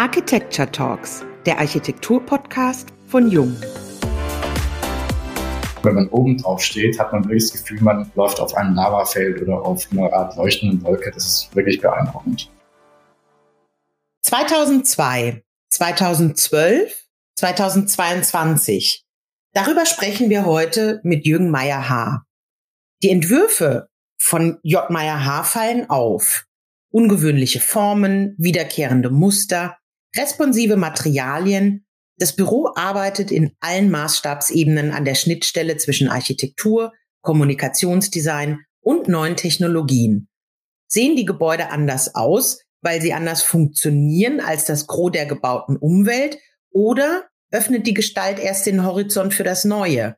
Architecture Talks, der Architektur-Podcast von Jung. Wenn man oben drauf steht, hat man wirklich das Gefühl, man läuft auf einem Lavafeld oder auf einer Art leuchtenden Wolke. Das ist wirklich beeindruckend. 2002, 2012, 2022. Darüber sprechen wir heute mit Jürgen Meyer-Haar. Die Entwürfe von J. Meyer-Haar fallen auf. Ungewöhnliche Formen, wiederkehrende Muster, responsive Materialien. Das Büro arbeitet in allen Maßstabsebenen an der Schnittstelle zwischen Architektur, Kommunikationsdesign und neuen Technologien. Sehen die Gebäude anders aus, weil sie anders funktionieren als das Gros der gebauten Umwelt oder öffnet die Gestalt erst den Horizont für das Neue?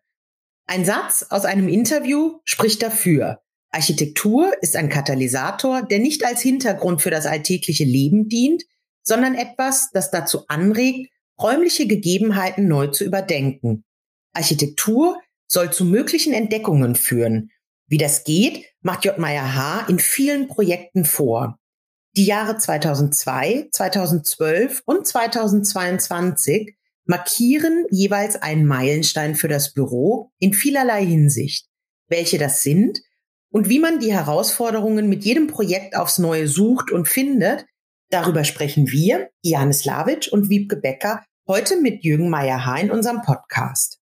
Ein Satz aus einem Interview spricht dafür. Architektur ist ein Katalysator, der nicht als Hintergrund für das alltägliche Leben dient, sondern etwas, das dazu anregt, räumliche Gegebenheiten neu zu überdenken. Architektur soll zu möglichen Entdeckungen führen. Wie das geht, macht J. Meyer H. in vielen Projekten vor. Die Jahre 2002, 2012 und 2022 markieren jeweils einen Meilenstein für das Büro in vielerlei Hinsicht. Welche das sind und wie man die Herausforderungen mit jedem Projekt aufs Neue sucht und findet, darüber sprechen wir, Janis Lavic und Wiebke Becker, heute mit Jürgen Meyer-Haar in unserem Podcast.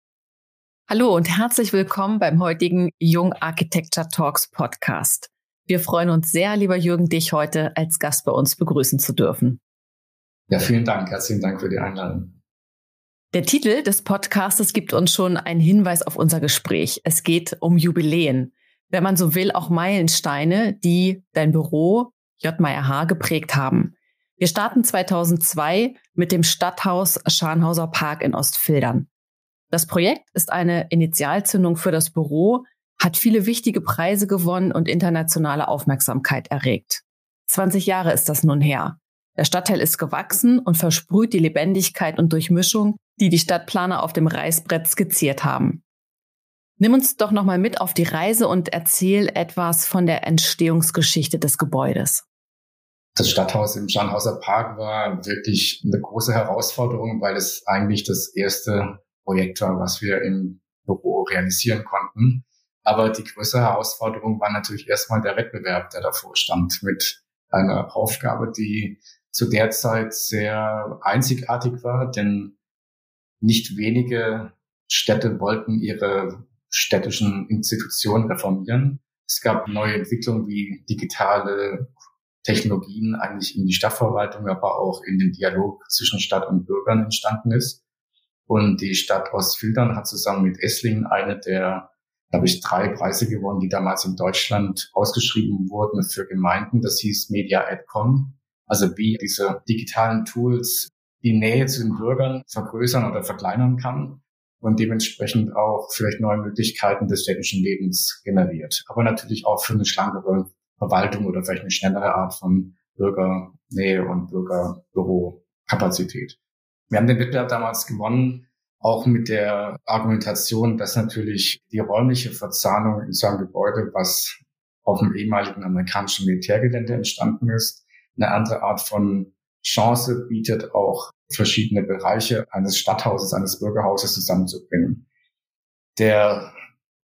Hallo und herzlich willkommen beim heutigen Jung Architecture Talks Podcast. Wir freuen uns sehr, lieber Jürgen, dich heute als Gast bei uns begrüßen zu dürfen. Ja, vielen Dank. Herzlichen Dank für die Einladung. Der Titel des Podcastes gibt uns schon einen Hinweis auf unser Gespräch. Es geht um Jubiläen. Wenn man so will, auch Meilensteine, die dein Büro J. Meyer H. geprägt haben. Wir starten 2002 mit dem Stadthaus Scharnhauser Park in Ostfildern. Das Projekt ist eine Initialzündung für das Büro, hat viele wichtige Preise gewonnen und internationale Aufmerksamkeit erregt. 20 Jahre ist das nun her. Der Stadtteil ist gewachsen und versprüht die Lebendigkeit und Durchmischung, die die Stadtplaner auf dem Reißbrett skizziert haben. Nimm uns doch nochmal mit auf die Reise und erzähl etwas von der Entstehungsgeschichte des Gebäudes. Das Stadthaus im Scharnhauser Park war wirklich eine große Herausforderung, weil es eigentlich das erste Projekt war, was wir im Büro realisieren konnten. Aber die größere Herausforderung war natürlich erstmal der Wettbewerb, der davor stand, mit einer Aufgabe, die zu der Zeit sehr einzigartig war, denn nicht wenige Städte wollten ihre städtischen Institutionen reformieren. Es gab neue Entwicklungen wie digitale Technologien eigentlich in die Stadtverwaltung, aber auch in den Dialog zwischen Stadt und Bürgern entstanden ist. Und die Stadt Ostfildern hat zusammen mit Esslingen eine der, glaube ich, drei Preise gewonnen, die damals in Deutschland ausgeschrieben wurden für Gemeinden. Das hieß Media Adcom. Also wie diese digitalen Tools die Nähe zu den Bürgern vergrößern oder verkleinern kann und dementsprechend auch vielleicht neue Möglichkeiten des städtischen Lebens generiert. Aber natürlich auch für eine schlankere Verwaltung oder vielleicht eine schnellere Art von Bürgernähe und Bürgerbürokapazität. Wir haben den Wettbewerb damals gewonnen, auch mit der Argumentation, dass natürlich die räumliche Verzahnung in so einem Gebäude, was auf dem ehemaligen amerikanischen Militärgelände entstanden ist, eine andere Art von Chance bietet, auch verschiedene Bereiche eines Stadthauses, eines Bürgerhauses zusammenzubringen. Der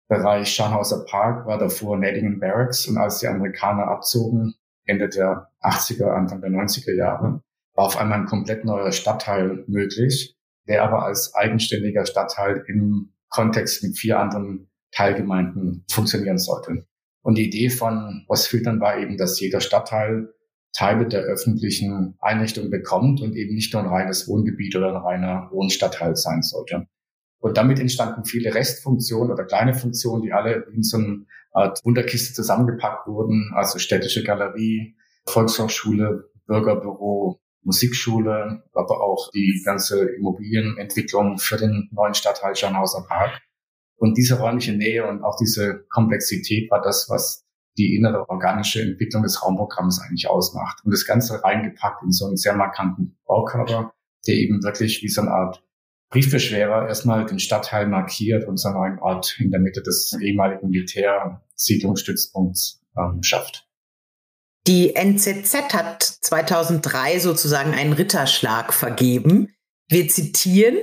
Bereich Scharnhauser Park war davor Nadingen Barracks und als die Amerikaner abzogen, Ende der 80er, Anfang der 90er Jahre, war auf einmal ein komplett neuer Stadtteil möglich, der aber als eigenständiger Stadtteil im Kontext mit vier anderen Teilgemeinden funktionieren sollte. Und die Idee von Ostfiltern war eben, dass jeder Stadtteil Teile der öffentlichen Einrichtung bekommt und eben nicht nur ein reines Wohngebiet oder ein reiner Wohnstadtteil sein sollte. Und damit entstanden viele Restfunktionen oder kleine Funktionen, die alle in so eine Art Wunderkiste zusammengepackt wurden, also städtische Galerie, Volkshochschule, Bürgerbüro, Musikschule, aber auch die ganze Immobilienentwicklung für den neuen Stadtteil Scharnhauser Park. Und diese räumliche Nähe und auch diese Komplexität war das, was die innere organische Entwicklung des Raumprogramms eigentlich ausmacht. Und das Ganze reingepackt in so einen sehr markanten Baukörper, der eben wirklich wie so eine Art Briefbeschwerer erstmal den Stadtteil markiert und so einen Ort in der Mitte des ehemaligen Militärsiedlungsstützpunkts ähm, schafft. Die NZZ hat 2003 sozusagen einen Ritterschlag vergeben. Wir zitieren,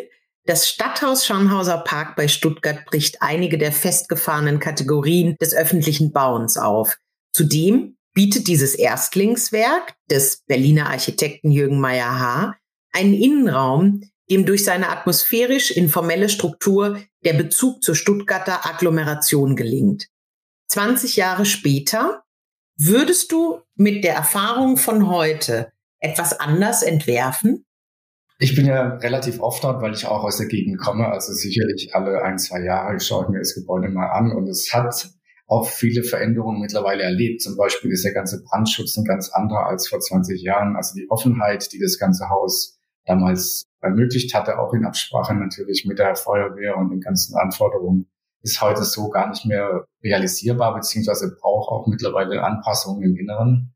das Stadthaus Schornhauser Park bei Stuttgart bricht einige der festgefahrenen Kategorien des öffentlichen Bauens auf. Zudem bietet dieses Erstlingswerk des Berliner Architekten Jürgen Meyer-Haar einen Innenraum, dem durch seine atmosphärisch informelle Struktur der Bezug zur Stuttgarter Agglomeration gelingt. 20 Jahre später würdest du mit der Erfahrung von heute etwas anders entwerfen? Ich bin ja relativ oft dort, weil ich auch aus der Gegend komme. Also sicherlich alle ein, zwei Jahre schaue ich mir das Gebäude mal an und es hat auch viele Veränderungen mittlerweile erlebt. Zum Beispiel ist der ganze Brandschutz ein ganz anderer als vor 20 Jahren. Also die Offenheit, die das ganze Haus damals ermöglicht hatte, auch in Absprache natürlich mit der Feuerwehr und den ganzen Anforderungen, ist heute so gar nicht mehr realisierbar, beziehungsweise braucht auch mittlerweile Anpassungen im Inneren.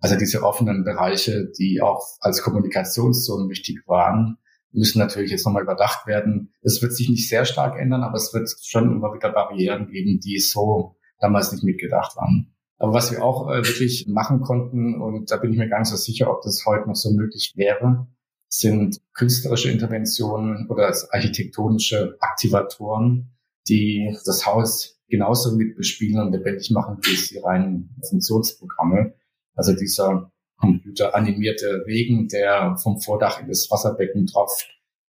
Also diese offenen Bereiche, die auch als Kommunikationszonen wichtig waren, müssen natürlich jetzt nochmal überdacht werden. Es wird sich nicht sehr stark ändern, aber es wird schon immer wieder Barrieren geben, die so damals nicht mitgedacht waren. Aber was wir auch äh, wirklich machen konnten, und da bin ich mir gar nicht so sicher, ob das heute noch so möglich wäre, sind künstlerische Interventionen oder architektonische Aktivatoren, die das Haus genauso mit bespielen und lebendig machen wie es die reinen Funktionsprogramme. Also dieser computeranimierte Regen, der vom Vordach in das Wasserbecken tropft,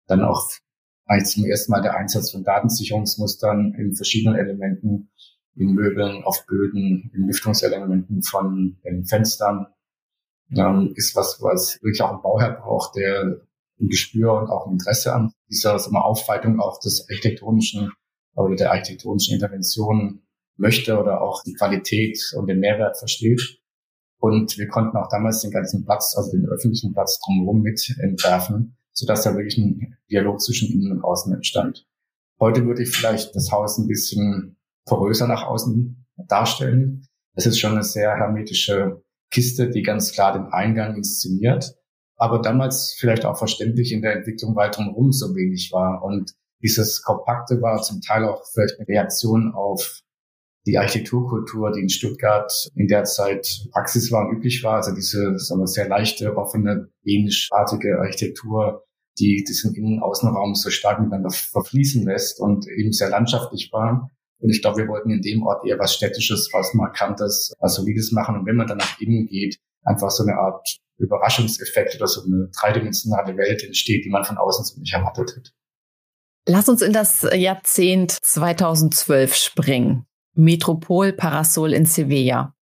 dann auch zum ersten Mal der Einsatz von Datensicherungsmustern in verschiedenen Elementen, in Möbeln, auf Böden, in Lüftungselementen von den Fenstern, ähm, ist was, was wirklich auch ein Bauherr braucht, der ein Gespür und auch ein Interesse an dieser wir, Aufweitung auch des architektonischen oder der architektonischen Intervention möchte oder auch die Qualität und den Mehrwert versteht. Und wir konnten auch damals den ganzen Platz, also den öffentlichen Platz drumherum mit entwerfen, sodass da wirklich ein Dialog zwischen innen und außen entstand. Heute würde ich vielleicht das Haus ein bisschen poröser nach außen darstellen. Es ist schon eine sehr hermetische Kiste, die ganz klar den Eingang inszeniert, aber damals vielleicht auch verständlich in der Entwicklung weiter drumherum so wenig war. Und dieses Kompakte war zum Teil auch vielleicht eine Reaktion auf die Architekturkultur, die in Stuttgart in der Zeit Praxis war und üblich war, also diese sagen wir, sehr leichte, offene, ähnlichartige Architektur, die diesen Innen- und Außenraum so stark miteinander verfließen lässt und eben sehr landschaftlich war. Und ich glaube, wir wollten in dem Ort eher was Städtisches, was Markantes, was Solides machen. Und wenn man dann nach innen geht, einfach so eine Art Überraschungseffekt oder so eine dreidimensionale Welt entsteht, die man von außen so nicht erwartet hat. Lass uns in das Jahrzehnt 2012 springen. Metropol Parasol in Sevilla.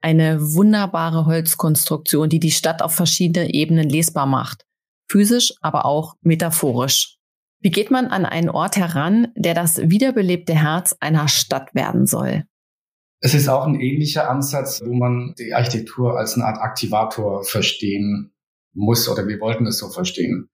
Eine wunderbare Holzkonstruktion, die die Stadt auf verschiedene Ebenen lesbar macht. Physisch, aber auch metaphorisch. Wie geht man an einen Ort heran, der das wiederbelebte Herz einer Stadt werden soll? Es ist auch ein ähnlicher Ansatz, wo man die Architektur als eine Art Aktivator verstehen muss oder wir wollten es so verstehen.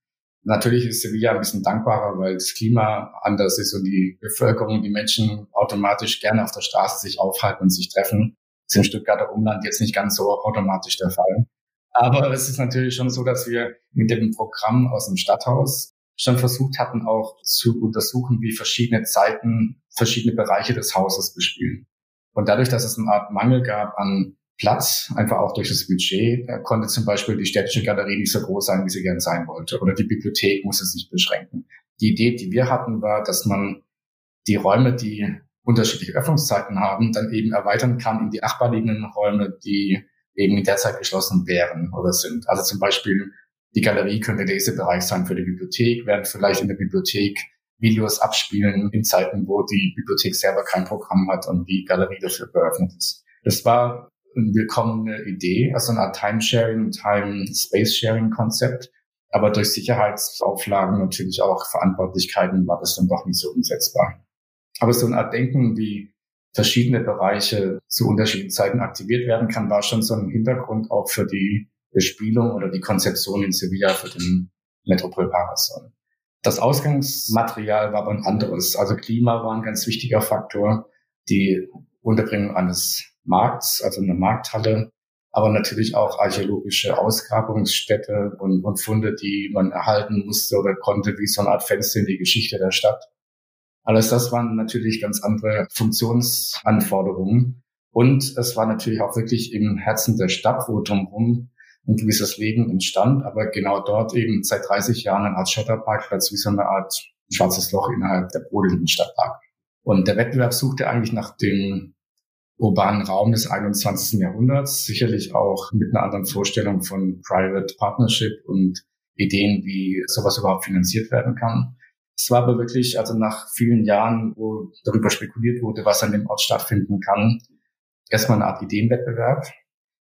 Natürlich ist Sevilla ein bisschen dankbarer, weil das Klima anders ist und die Bevölkerung, die Menschen automatisch gerne auf der Straße sich aufhalten und sich treffen. Das ist im Stuttgarter Umland jetzt nicht ganz so automatisch der Fall. Aber es ist natürlich schon so, dass wir mit dem Programm aus dem Stadthaus schon versucht hatten, auch zu untersuchen, wie verschiedene Zeiten verschiedene Bereiche des Hauses bespielen. Und dadurch, dass es eine Art Mangel gab an Platz, einfach auch durch das Budget, konnte zum Beispiel die städtische Galerie nicht so groß sein, wie sie gern sein wollte. Oder die Bibliothek musste sich beschränken. Die Idee, die wir hatten, war, dass man die Räume, die unterschiedliche Öffnungszeiten haben, dann eben erweitern kann in die nachbarliegenden Räume, die eben in der Zeit geschlossen wären oder sind. Also zum Beispiel die Galerie könnte der Lesebereich sein für die Bibliothek, während vielleicht in der Bibliothek Videos abspielen in Zeiten, wo die Bibliothek selber kein Programm hat und die Galerie dafür geöffnet ist. Das war eine willkommene Idee, also eine Art Timesharing, Time-Space-Sharing-Konzept. Aber durch Sicherheitsauflagen, natürlich auch Verantwortlichkeiten, war das dann doch nicht so umsetzbar. Aber so eine Art Denken, wie verschiedene Bereiche zu unterschiedlichen Zeiten aktiviert werden kann, war schon so ein Hintergrund auch für die Bespielung oder die Konzeption in Sevilla für den Metropol Parasol. Das Ausgangsmaterial war aber ein anderes. Also Klima war ein ganz wichtiger Faktor. Die Unterbringung eines Markts, also eine Markthalle, aber natürlich auch archäologische Ausgrabungsstätte und, und Funde, die man erhalten musste oder konnte, wie so eine Art Fenster in die Geschichte der Stadt. Alles das waren natürlich ganz andere Funktionsanforderungen. Und es war natürlich auch wirklich im Herzen der Stadt, wo drumherum ein gewisses Leben entstand, aber genau dort eben seit 30 Jahren eine Art Schotterparkplatz wie so eine Art schwarzes Loch innerhalb der brodelnden Stadt lag. Und der Wettbewerb suchte eigentlich nach dem urbanen Raum des 21. Jahrhunderts, sicherlich auch mit einer anderen Vorstellung von Private Partnership und Ideen, wie sowas überhaupt finanziert werden kann. Es war aber wirklich, also nach vielen Jahren, wo darüber spekuliert wurde, was an dem Ort stattfinden kann, erstmal eine Art Ideenwettbewerb,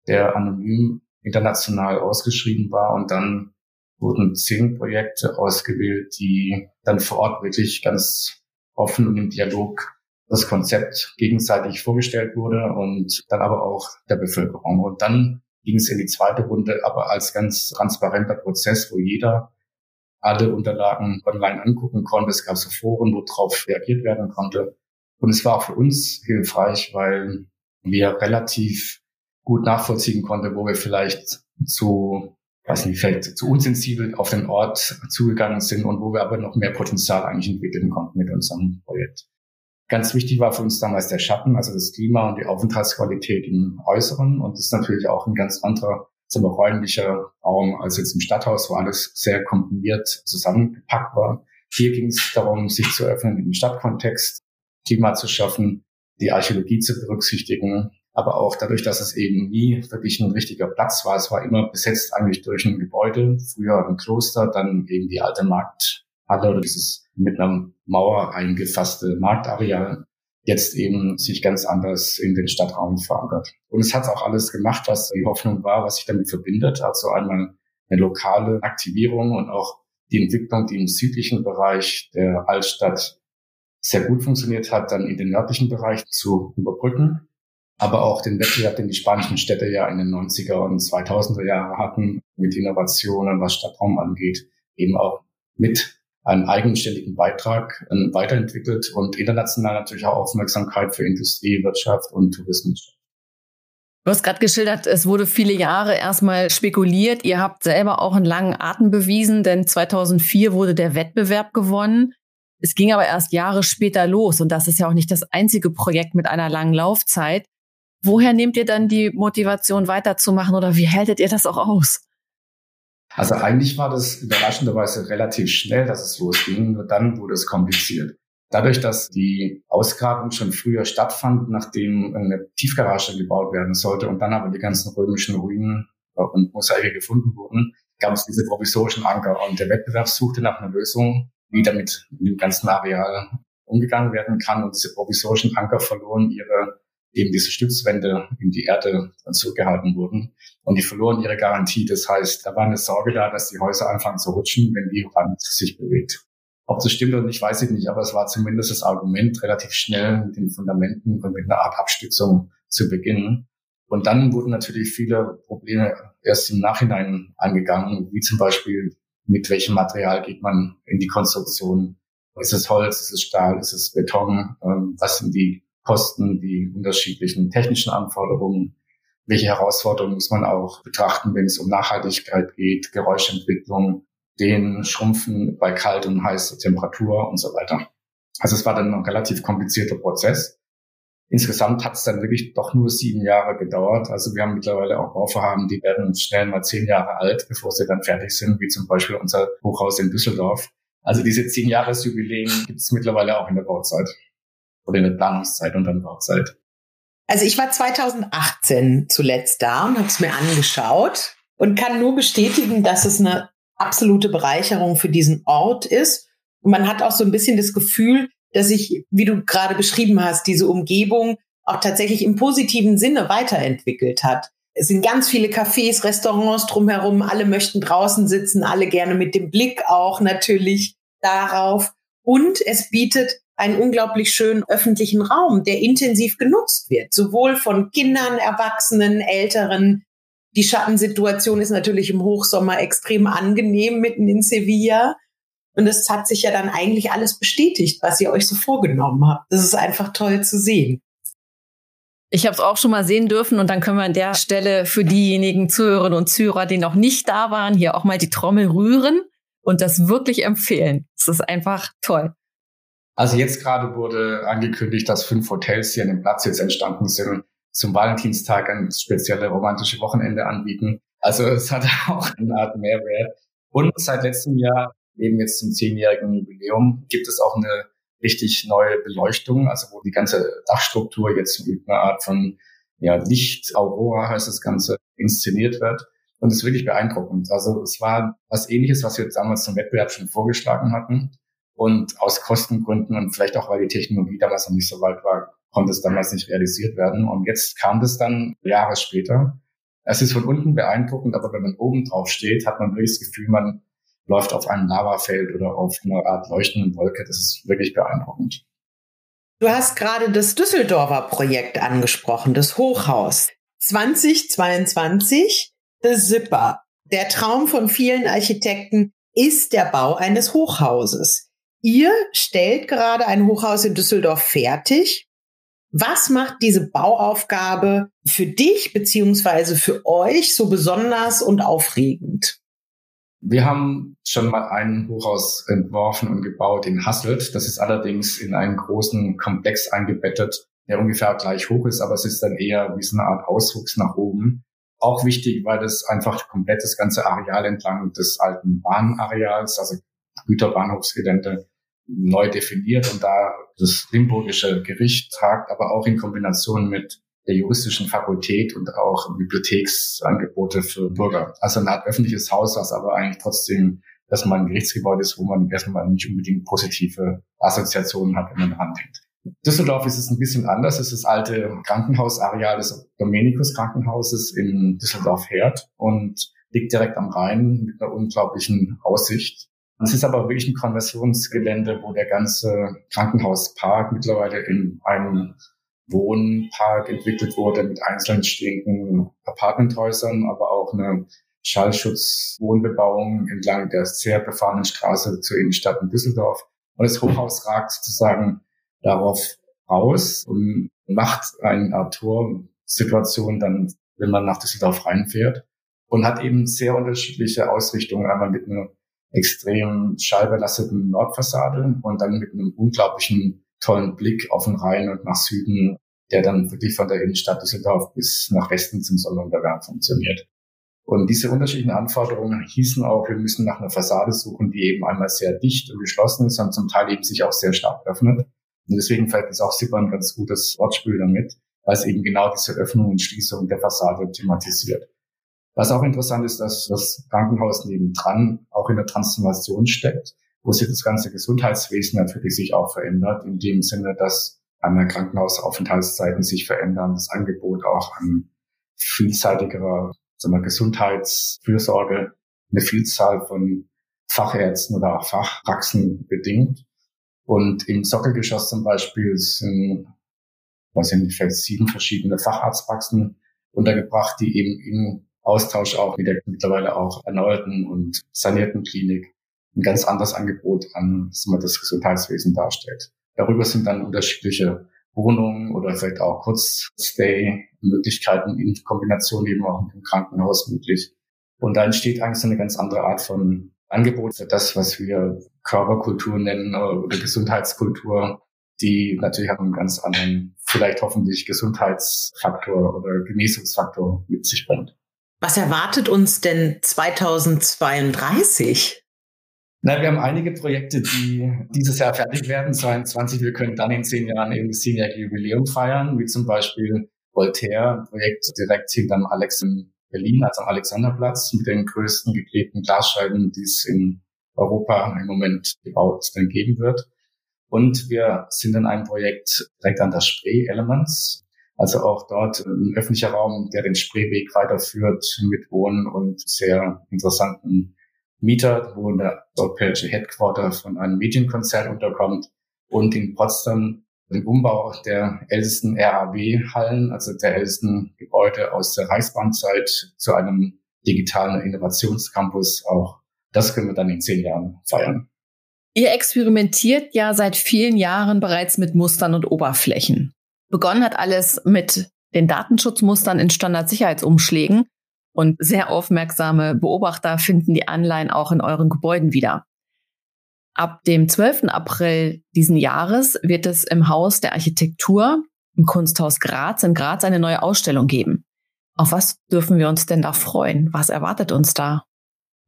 der anonym international ausgeschrieben war und dann wurden zehn Projekte ausgewählt, die dann vor Ort wirklich ganz offen und im Dialog das Konzept gegenseitig vorgestellt wurde und dann aber auch der Bevölkerung. Und dann ging es in die zweite Runde, aber als ganz transparenter Prozess, wo jeder alle Unterlagen online angucken konnte. Es gab so Foren, wo drauf reagiert werden konnte. Und es war auch für uns hilfreich, weil wir relativ gut nachvollziehen konnten, wo wir vielleicht zu, weiß nicht, vielleicht zu unsensibel auf den Ort zugegangen sind und wo wir aber noch mehr Potenzial eigentlich entwickeln konnten mit unserem Projekt. Ganz wichtig war für uns damals der Schatten, also das Klima und die Aufenthaltsqualität im Äußeren. Und das ist natürlich auch ein ganz anderer sagen räumlicher Raum als jetzt im Stadthaus, wo alles sehr komprimiert zusammengepackt war. Hier ging es darum, sich zu öffnen im Stadtkontext, Klima zu schaffen, die Archäologie zu berücksichtigen, aber auch dadurch, dass es eben nie wirklich ein richtiger Platz war. Es war immer besetzt eigentlich durch ein Gebäude, früher ein Kloster, dann eben die alte Markthalle oder dieses mit einer Mauer eingefasste Marktareal jetzt eben sich ganz anders in den Stadtraum verankert. Und es hat auch alles gemacht, was die Hoffnung war, was sich damit verbindet. Also einmal eine lokale Aktivierung und auch die Entwicklung, die im südlichen Bereich der Altstadt sehr gut funktioniert hat, dann in den nördlichen Bereich zu überbrücken. Aber auch den Wettbewerb, den die spanischen Städte ja in den 90er und 2000er Jahren hatten, mit Innovationen, was Stadtraum angeht, eben auch mit einen eigenständigen Beitrag äh, weiterentwickelt und international natürlich auch Aufmerksamkeit für Industrie, Wirtschaft und Tourismus. Du hast gerade geschildert, es wurde viele Jahre erstmal spekuliert. Ihr habt selber auch einen langen Atem bewiesen, denn 2004 wurde der Wettbewerb gewonnen. Es ging aber erst Jahre später los und das ist ja auch nicht das einzige Projekt mit einer langen Laufzeit. Woher nehmt ihr dann die Motivation weiterzumachen oder wie hältet ihr das auch aus? Also eigentlich war das überraschenderweise relativ schnell, dass es losging, nur dann wurde es kompliziert. Dadurch, dass die Ausgrabung schon früher stattfand, nachdem eine Tiefgarage gebaut werden sollte und dann aber die ganzen römischen Ruinen und Mosaike gefunden wurden, gab es diese provisorischen Anker und der Wettbewerb suchte nach einer Lösung, wie damit mit dem ganzen Areal umgegangen werden kann und diese provisorischen Anker verloren ihre eben diese Stützwände in die Erde zurückgehalten wurden. Und die verloren ihre Garantie. Das heißt, da war eine Sorge da, dass die Häuser anfangen zu rutschen, wenn die Wand sich bewegt. Ob das stimmt oder nicht, weiß ich nicht, aber es war zumindest das Argument, relativ schnell mit den Fundamenten und mit einer Art Abstützung zu beginnen. Und dann wurden natürlich viele Probleme erst im Nachhinein angegangen, wie zum Beispiel, mit welchem Material geht man in die Konstruktion? Ist es Holz, ist es Stahl, ist es Beton? Ähm, was sind die Kosten, die unterschiedlichen technischen Anforderungen, welche Herausforderungen muss man auch betrachten, wenn es um Nachhaltigkeit geht, Geräuschentwicklung, den Schrumpfen bei kalt und heißer Temperatur und so weiter. Also es war dann ein relativ komplizierter Prozess. Insgesamt hat es dann wirklich doch nur sieben Jahre gedauert. Also wir haben mittlerweile auch Bauvorhaben, die werden schnell mal zehn Jahre alt, bevor sie dann fertig sind, wie zum Beispiel unser Hochhaus in Düsseldorf. Also diese zehn Jahresjubiläen gibt es mittlerweile auch in der Bauzeit oder in der Planungszeit und dann Bauzeit. Also ich war 2018 zuletzt da und habe es mir angeschaut und kann nur bestätigen, dass es eine absolute Bereicherung für diesen Ort ist. Und man hat auch so ein bisschen das Gefühl, dass sich, wie du gerade beschrieben hast, diese Umgebung auch tatsächlich im positiven Sinne weiterentwickelt hat. Es sind ganz viele Cafés, Restaurants drumherum, alle möchten draußen sitzen, alle gerne mit dem Blick auch natürlich darauf. Und es bietet einen unglaublich schönen öffentlichen Raum, der intensiv genutzt wird, sowohl von Kindern, Erwachsenen, Älteren. Die Schattensituation ist natürlich im Hochsommer extrem angenehm mitten in Sevilla. Und es hat sich ja dann eigentlich alles bestätigt, was ihr euch so vorgenommen habt. Das ist einfach toll zu sehen. Ich habe es auch schon mal sehen dürfen und dann können wir an der Stelle für diejenigen Zuhörerinnen und Zuhörer, die noch nicht da waren, hier auch mal die Trommel rühren und das wirklich empfehlen. Es ist einfach toll. Also jetzt gerade wurde angekündigt, dass fünf Hotels hier an dem Platz jetzt entstanden sind. zum Valentinstag ein spezielle romantische Wochenende anbieten. Also es hat auch eine Art Mehrwert. Und seit letztem Jahr, eben jetzt zum zehnjährigen Jubiläum, gibt es auch eine richtig neue Beleuchtung, also wo die ganze Dachstruktur jetzt mit einer Art von ja, Licht, Aurora heißt das Ganze, inszeniert wird. Und es ist wirklich beeindruckend. Also es war was ähnliches, was wir damals zum Wettbewerb schon vorgeschlagen hatten. Und aus Kostengründen und vielleicht auch, weil die Technologie damals noch nicht so weit war, konnte es damals nicht realisiert werden. Und jetzt kam das dann Jahre später. Es ist von unten beeindruckend, aber wenn man oben drauf steht, hat man wirklich das Gefühl, man läuft auf einem Lavafeld oder auf einer Art leuchtenden Wolke. Das ist wirklich beeindruckend. Du hast gerade das Düsseldorfer Projekt angesprochen, das Hochhaus. 2022, The Zipper. Der Traum von vielen Architekten ist der Bau eines Hochhauses. Ihr stellt gerade ein Hochhaus in Düsseldorf fertig. Was macht diese Bauaufgabe für dich beziehungsweise für euch so besonders und aufregend? Wir haben schon mal ein Hochhaus entworfen und gebaut in Hasselt. Das ist allerdings in einen großen Komplex eingebettet, der ungefähr gleich hoch ist, aber es ist dann eher wie so eine Art Auswuchs nach oben. Auch wichtig, weil das einfach komplett das ganze Areal entlang des alten Bahnareals, also Güterbahnhofsgelände, neu definiert und da das limburgische Gericht tagt, aber auch in Kombination mit der juristischen Fakultät und auch Bibliotheksangebote für Bürger. Also eine Art öffentliches Haus, was aber eigentlich trotzdem erstmal ein Gerichtsgebäude ist, wo man erstmal nicht unbedingt positive Assoziationen hat, wenn man drandenkt. Düsseldorf ist es ein bisschen anders. Es ist das alte Krankenhausareal des Dominikus Krankenhauses in Düsseldorf-Herd und liegt direkt am Rhein mit einer unglaublichen Aussicht. Es ist aber wirklich ein Konversionsgelände, wo der ganze Krankenhauspark mittlerweile in einem Wohnpark entwickelt wurde mit einzeln stehenden Apartmenthäusern, aber auch eine Schallschutzwohnbebauung entlang der sehr befahrenen Straße zur Innenstadt in Düsseldorf. Und das Hochhaus ragt sozusagen darauf raus und macht eine Art Torsituation dann, wenn man nach Düsseldorf reinfährt und hat eben sehr unterschiedliche Ausrichtungen, einmal mit einer extrem schallbelasteten Nordfassade und dann mit einem unglaublichen tollen Blick auf den Rhein und nach Süden, der dann wirklich von der Innenstadt Düsseldorf bis nach Westen zum Sonnenuntergang funktioniert. Und diese unterschiedlichen Anforderungen hießen auch, wir müssen nach einer Fassade suchen, die eben einmal sehr dicht und geschlossen ist und zum Teil eben sich auch sehr stark öffnet. Und deswegen fällt es auch Sippern ein ganz gutes Wortspiel damit, weil es eben genau diese Öffnung und Schließung der Fassade thematisiert. Was auch interessant ist, dass das Krankenhaus nebendran auch in der Transformation steckt wo sich das ganze Gesundheitswesen natürlich sich auch verändert, in dem Sinne, dass einmal Krankenhausaufenthaltszeiten sich verändern, das Angebot auch an vielseitigerer sagen wir, Gesundheitsfürsorge, eine Vielzahl von Fachärzten oder auch Fachpraxen bedingt. Und im Sockelgeschoss zum Beispiel sind, ich nicht, vielleicht sieben verschiedene Facharztpraxen untergebracht, die eben im Austausch auch mit der mittlerweile auch erneuerten und sanierten Klinik ein ganz anderes Angebot an das Gesundheitswesen darstellt. Darüber sind dann unterschiedliche Wohnungen oder vielleicht auch Kurzstay-Möglichkeiten in Kombination eben auch mit dem Krankenhaus möglich. Und da entsteht eigentlich so eine ganz andere Art von Angebot für das, was wir Körperkultur nennen oder Gesundheitskultur, die natürlich auch einen ganz anderen, vielleicht hoffentlich Gesundheitsfaktor oder Genesungsfaktor mit sich bringt. Was erwartet uns denn 2032? Na, wir haben einige Projekte, die dieses Jahr fertig werden, 22. Wir können dann in zehn Jahren eben das zehnjährige Jubiläum feiern, wie zum Beispiel Voltaire, Projekt direkt hinterm Alex in Berlin, also am Alexanderplatz, mit den größten geklebten Glasscheiben, die es in Europa im Moment gebaut dann geben wird. Und wir sind in einem Projekt direkt an der Spree Elements, also auch dort ein öffentlicher Raum, der den Spreeweg weiterführt mit Wohnen und sehr interessanten Mieter, wo der europäische Headquarter von einem Medienkonzern unterkommt und in Potsdam den Umbau der ältesten RAB-Hallen, also der ältesten Gebäude aus der Reichsbahnzeit zu einem digitalen Innovationscampus. Auch das können wir dann in zehn Jahren feiern. Ihr experimentiert ja seit vielen Jahren bereits mit Mustern und Oberflächen. Begonnen hat alles mit den Datenschutzmustern in Standardsicherheitsumschlägen und sehr aufmerksame Beobachter finden die Anleihen auch in euren Gebäuden wieder. Ab dem 12. April diesen Jahres wird es im Haus der Architektur im Kunsthaus Graz in Graz eine neue Ausstellung geben. Auf was dürfen wir uns denn da freuen? Was erwartet uns da?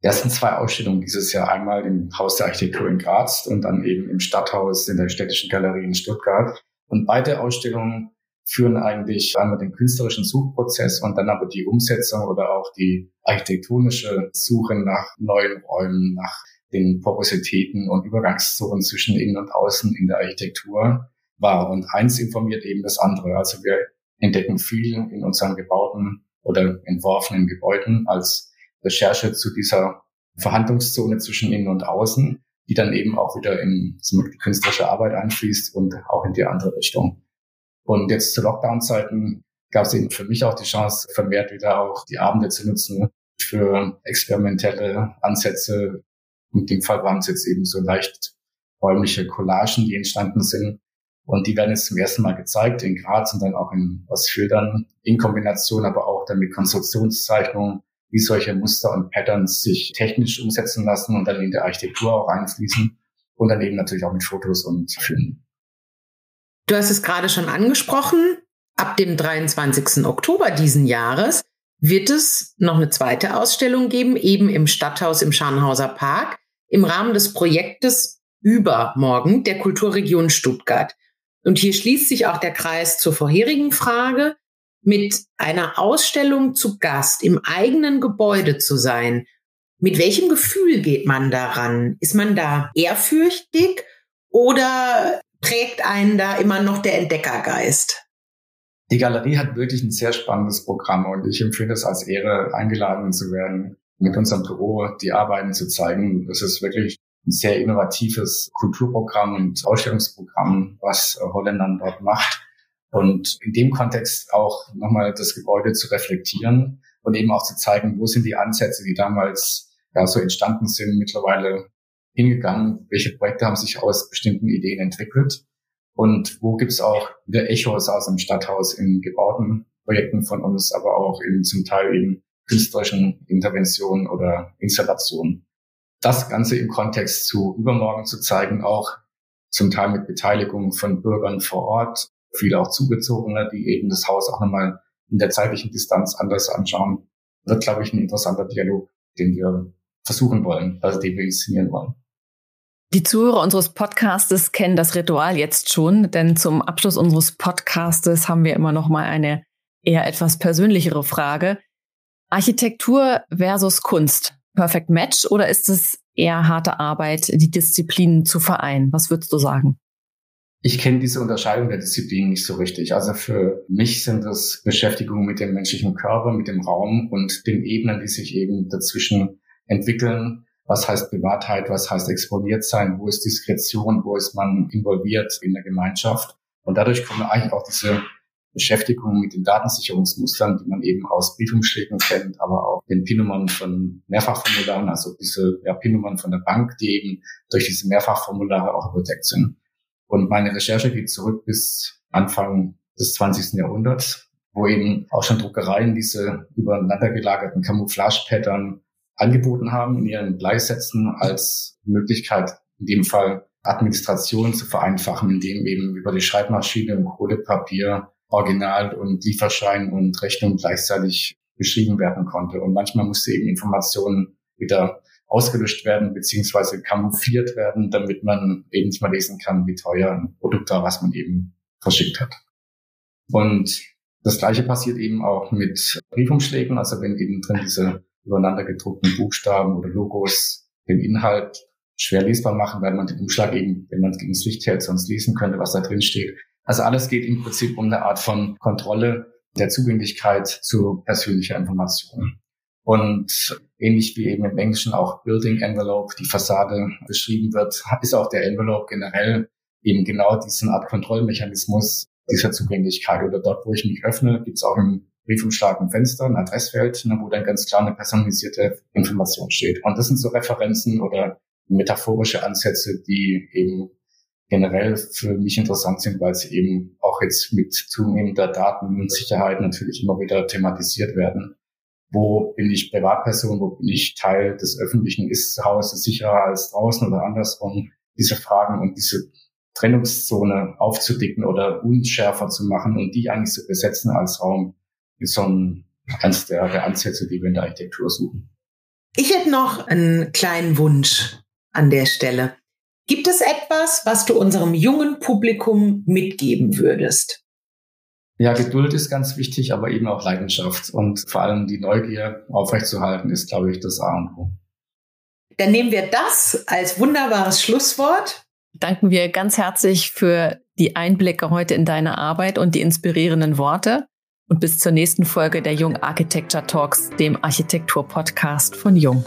Das sind zwei Ausstellungen dieses Jahr. Einmal im Haus der Architektur in Graz und dann eben im Stadthaus in der Städtischen Galerie in Stuttgart. Und beide Ausstellungen führen eigentlich einmal den künstlerischen Suchprozess und dann aber die Umsetzung oder auch die architektonische Suche nach neuen Räumen, nach den Porositäten und Übergangszonen zwischen Innen und Außen in der Architektur war. Und eins informiert eben das andere. Also wir entdecken viel in unseren gebauten oder entworfenen Gebäuden als Recherche zu dieser Verhandlungszone zwischen Innen und Außen, die dann eben auch wieder in die künstlerische Arbeit einfließt und auch in die andere Richtung. Und jetzt zu Lockdown-Zeiten gab es eben für mich auch die Chance, vermehrt wieder auch die Abende zu nutzen für experimentelle Ansätze. In dem Fall waren es jetzt eben so leicht räumliche Collagen, die entstanden sind. Und die werden jetzt zum ersten Mal gezeigt in Graz und dann auch in Ostfildern in Kombination aber auch dann mit Konstruktionszeichnungen, wie solche Muster und Patterns sich technisch umsetzen lassen und dann in der Architektur auch einfließen und dann eben natürlich auch mit Fotos und Filmen. Du hast es gerade schon angesprochen. Ab dem 23. Oktober diesen Jahres wird es noch eine zweite Ausstellung geben, eben im Stadthaus im Scharnhauser Park, im Rahmen des Projektes Übermorgen der Kulturregion Stuttgart. Und hier schließt sich auch der Kreis zur vorherigen Frage, mit einer Ausstellung zu Gast im eigenen Gebäude zu sein. Mit welchem Gefühl geht man daran? Ist man da ehrfürchtig oder prägt einen da immer noch der Entdeckergeist? Die Galerie hat wirklich ein sehr spannendes Programm und ich empfinde es als Ehre, eingeladen zu werden, mit unserem Büro die Arbeiten zu zeigen. Das ist wirklich ein sehr innovatives Kulturprogramm und Ausstellungsprogramm, was Holländern dort macht. Und in dem Kontext auch nochmal das Gebäude zu reflektieren und eben auch zu zeigen, wo sind die Ansätze, die damals ja so entstanden sind, mittlerweile hingegangen, welche Projekte haben sich aus bestimmten Ideen entwickelt und wo gibt es auch wieder Echos aus dem Stadthaus in gebauten Projekten von uns, aber auch in zum Teil eben künstlerischen Interventionen oder Installationen. Das Ganze im Kontext zu übermorgen zu zeigen, auch zum Teil mit Beteiligung von Bürgern vor Ort, viele auch Zugezogene, die eben das Haus auch nochmal in der zeitlichen Distanz anders anschauen, wird, glaube ich, ein interessanter Dialog, den wir versuchen wollen, also den wir inszenieren wollen. Die Zuhörer unseres Podcastes kennen das Ritual jetzt schon, denn zum Abschluss unseres Podcastes haben wir immer noch mal eine eher etwas persönlichere Frage. Architektur versus Kunst. Perfect Match oder ist es eher harte Arbeit, die Disziplinen zu vereinen? Was würdest du sagen? Ich kenne diese Unterscheidung der Disziplinen nicht so richtig. Also für mich sind das Beschäftigungen mit dem menschlichen Körper, mit dem Raum und den Ebenen, die sich eben dazwischen entwickeln. Was heißt Privatheit? Was heißt exponiert sein? Wo ist Diskretion? Wo ist man involviert in der Gemeinschaft? Und dadurch kommen eigentlich auch diese Beschäftigung mit den Datensicherungsmustern, die man eben aus Briefumschlägen kennt, aber auch den PIN-Nummern von Mehrfachformularen, also diese ja, PIN-Nummern von der Bank, die eben durch diese Mehrfachformulare auch überdeckt sind. Und meine Recherche geht zurück bis Anfang des 20. Jahrhunderts, wo eben auch schon Druckereien diese übereinander gelagerten Camouflage-Pattern angeboten haben in ihren Gleichsätzen als Möglichkeit, in dem Fall Administration zu vereinfachen, indem eben über die Schreibmaschine und Kohlepapier Original und Lieferschein und Rechnung gleichzeitig beschrieben werden konnte. Und manchmal musste eben Informationen wieder ausgelöscht werden beziehungsweise camoufliert werden, damit man eben nicht mehr lesen kann, wie teuer ein Produkt war, was man eben verschickt hat. Und das Gleiche passiert eben auch mit Briefumschlägen, also wenn eben drin diese übereinander gedruckten Buchstaben oder Logos den Inhalt schwer lesbar machen, weil man den Umschlag eben, wenn man es gegen das Licht hält, sonst lesen könnte, was da drin steht. Also alles geht im Prinzip um eine Art von Kontrolle der Zugänglichkeit zu persönlicher Information. Und ähnlich wie eben im Englischen auch Building Envelope, die Fassade beschrieben wird, ist auch der Envelope generell eben genau diesen Art Kontrollmechanismus dieser Zugänglichkeit. Oder dort, wo ich mich öffne, gibt es auch im Briefumschlag ein Fenster, ein Adressfeld, ne, wo dann ganz klar eine personalisierte Information steht. Und das sind so Referenzen oder metaphorische Ansätze, die eben generell für mich interessant sind, weil sie eben auch jetzt mit zunehmender Datensicherheit natürlich immer wieder thematisiert werden. Wo bin ich Privatperson, wo bin ich Teil des Öffentlichen? Ist zu Hause sicherer als draußen oder andersrum? Diese Fragen und diese Trennungszone aufzudicken oder unschärfer zu machen und die eigentlich zu besetzen als Raum, ist so ein, eines der, der Ansätze, die wir in der Architektur suchen. Ich hätte noch einen kleinen Wunsch an der Stelle. Gibt es etwas, was du unserem jungen Publikum mitgeben würdest? Ja, Geduld ist ganz wichtig, aber eben auch Leidenschaft und vor allem die Neugier aufrechtzuerhalten ist, glaube ich, das A und O. Dann nehmen wir das als wunderbares Schlusswort. Danken wir ganz herzlich für die Einblicke heute in deine Arbeit und die inspirierenden Worte. Und bis zur nächsten Folge der Jung Architecture Talks, dem Architektur-Podcast von Jung.